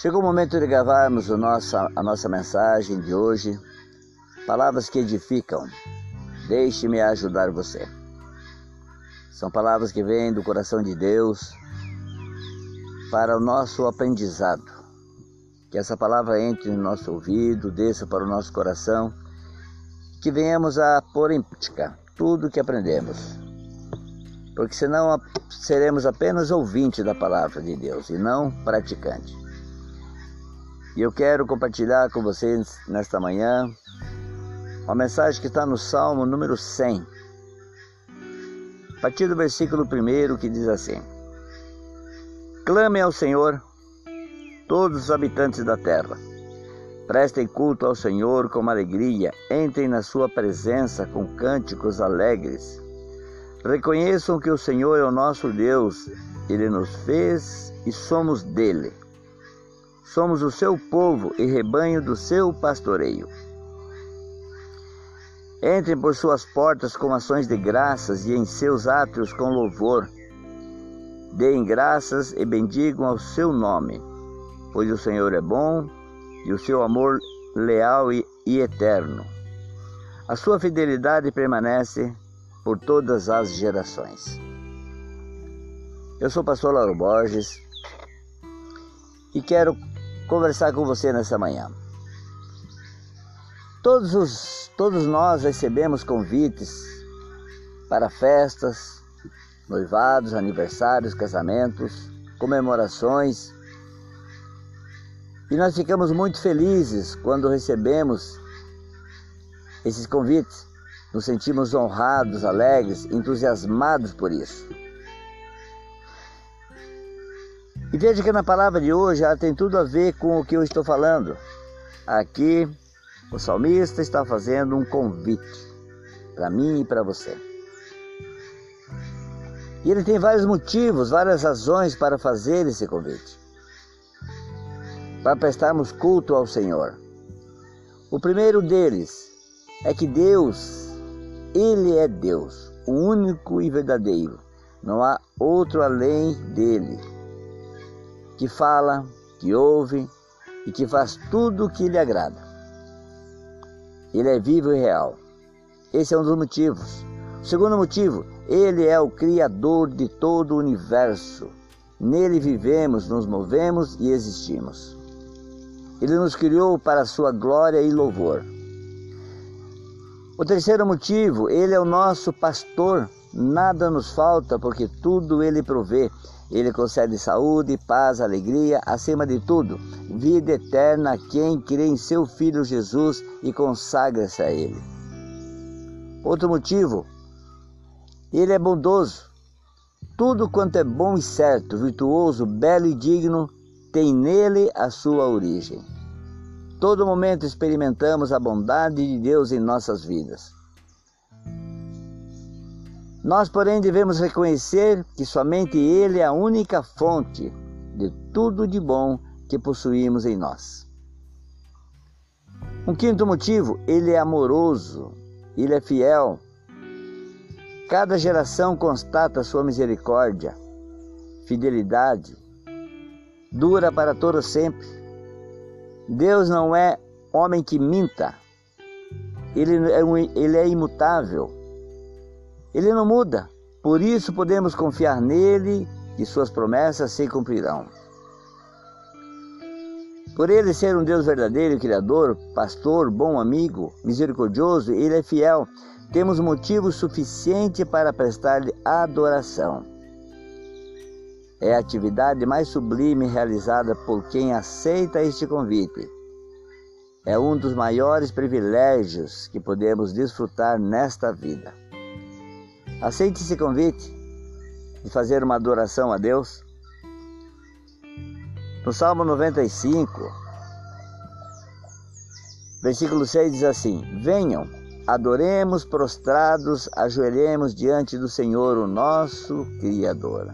Chegou o momento de gravarmos nossa, a nossa mensagem de hoje, palavras que edificam. Deixe-me ajudar você. São palavras que vêm do coração de Deus para o nosso aprendizado. Que essa palavra entre no nosso ouvido, desça para o nosso coração, que venhamos a pôr em prática tudo o que aprendemos. Porque senão seremos apenas ouvintes da palavra de Deus e não praticantes. E eu quero compartilhar com vocês nesta manhã uma mensagem que está no Salmo número 100, a partir do versículo 1 que diz assim: Clamem ao Senhor, todos os habitantes da terra. Prestem culto ao Senhor com alegria, entrem na sua presença com cânticos alegres. Reconheçam que o Senhor é o nosso Deus, ele nos fez e somos dele. Somos o seu povo e rebanho do seu pastoreio. Entrem por suas portas com ações de graças e em seus átrios com louvor. Deem graças e bendigam ao seu nome, pois o Senhor é bom e o seu amor leal e, e eterno. A sua fidelidade permanece por todas as gerações. Eu sou o pastor Lauro Borges e quero conversar com você nessa manhã. Todos, os, todos nós recebemos convites para festas, noivados, aniversários, casamentos, comemorações. E nós ficamos muito felizes quando recebemos esses convites. Nos sentimos honrados, alegres, entusiasmados por isso. E veja que na palavra de hoje ela tem tudo a ver com o que eu estou falando. Aqui, o salmista está fazendo um convite para mim e para você. E ele tem vários motivos, várias razões para fazer esse convite. Para prestarmos culto ao Senhor. O primeiro deles é que Deus, Ele é Deus, o único e verdadeiro. Não há outro além dele que fala, que ouve e que faz tudo o que lhe agrada. Ele é vivo e real. Esse é um dos motivos. O segundo motivo, ele é o Criador de todo o universo. Nele vivemos, nos movemos e existimos. Ele nos criou para sua glória e louvor. O terceiro motivo, ele é o nosso pastor. Nada nos falta porque tudo ele provê. Ele concede saúde, paz, alegria, acima de tudo, vida eterna a quem crê em seu Filho Jesus e consagra-se a Ele. Outro motivo, Ele é bondoso. Tudo quanto é bom e certo, virtuoso, belo e digno, tem nele a sua origem. Todo momento experimentamos a bondade de Deus em nossas vidas. Nós, porém, devemos reconhecer que somente Ele é a única fonte de tudo de bom que possuímos em nós. Um quinto motivo, Ele é amoroso, Ele é fiel. Cada geração constata sua misericórdia, fidelidade, dura para todo sempre. Deus não é homem que minta, Ele é, ele é imutável. Ele não muda, por isso podemos confiar nele e suas promessas se cumprirão. Por ele ser um Deus verdadeiro, Criador, pastor, bom amigo, misericordioso, ele é fiel. Temos motivo suficiente para prestar-lhe adoração. É a atividade mais sublime realizada por quem aceita este convite. É um dos maiores privilégios que podemos desfrutar nesta vida. Aceite esse convite de fazer uma adoração a Deus. No Salmo 95, versículo 6 diz assim: Venham, adoremos prostrados, ajoelhemos diante do Senhor, o nosso Criador.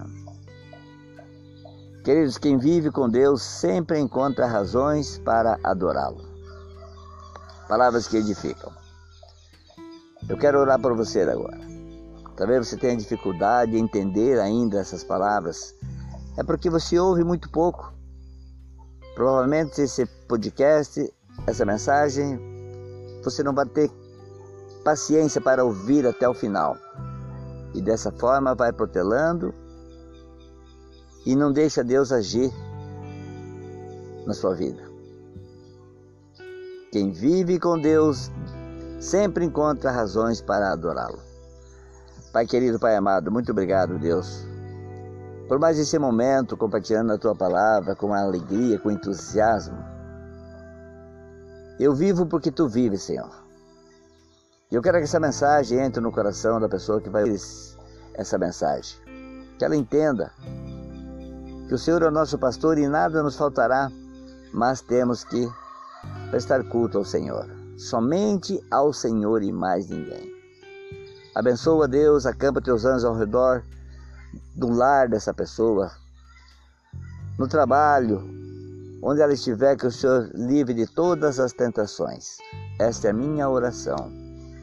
Queridos, quem vive com Deus sempre encontra razões para adorá-lo. Palavras que edificam. Eu quero orar por você agora. Talvez você tenha dificuldade em entender ainda essas palavras. É porque você ouve muito pouco. Provavelmente esse podcast, essa mensagem, você não vai ter paciência para ouvir até o final. E dessa forma vai protelando e não deixa Deus agir na sua vida. Quem vive com Deus sempre encontra razões para adorá-lo. Pai querido, Pai amado, muito obrigado, Deus, por mais esse momento compartilhando a tua palavra com alegria, com entusiasmo. Eu vivo porque tu vives, Senhor. E eu quero que essa mensagem entre no coração da pessoa que vai ouvir essa mensagem. Que ela entenda que o Senhor é o nosso pastor e nada nos faltará, mas temos que prestar culto ao Senhor. Somente ao Senhor e mais ninguém. Abençoa Deus, acampa teus anjos ao redor do lar dessa pessoa, no trabalho, onde ela estiver, que o Senhor livre de todas as tentações. Esta é a minha oração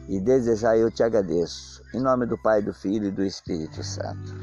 e desejar eu te agradeço. Em nome do Pai, do Filho e do Espírito Santo.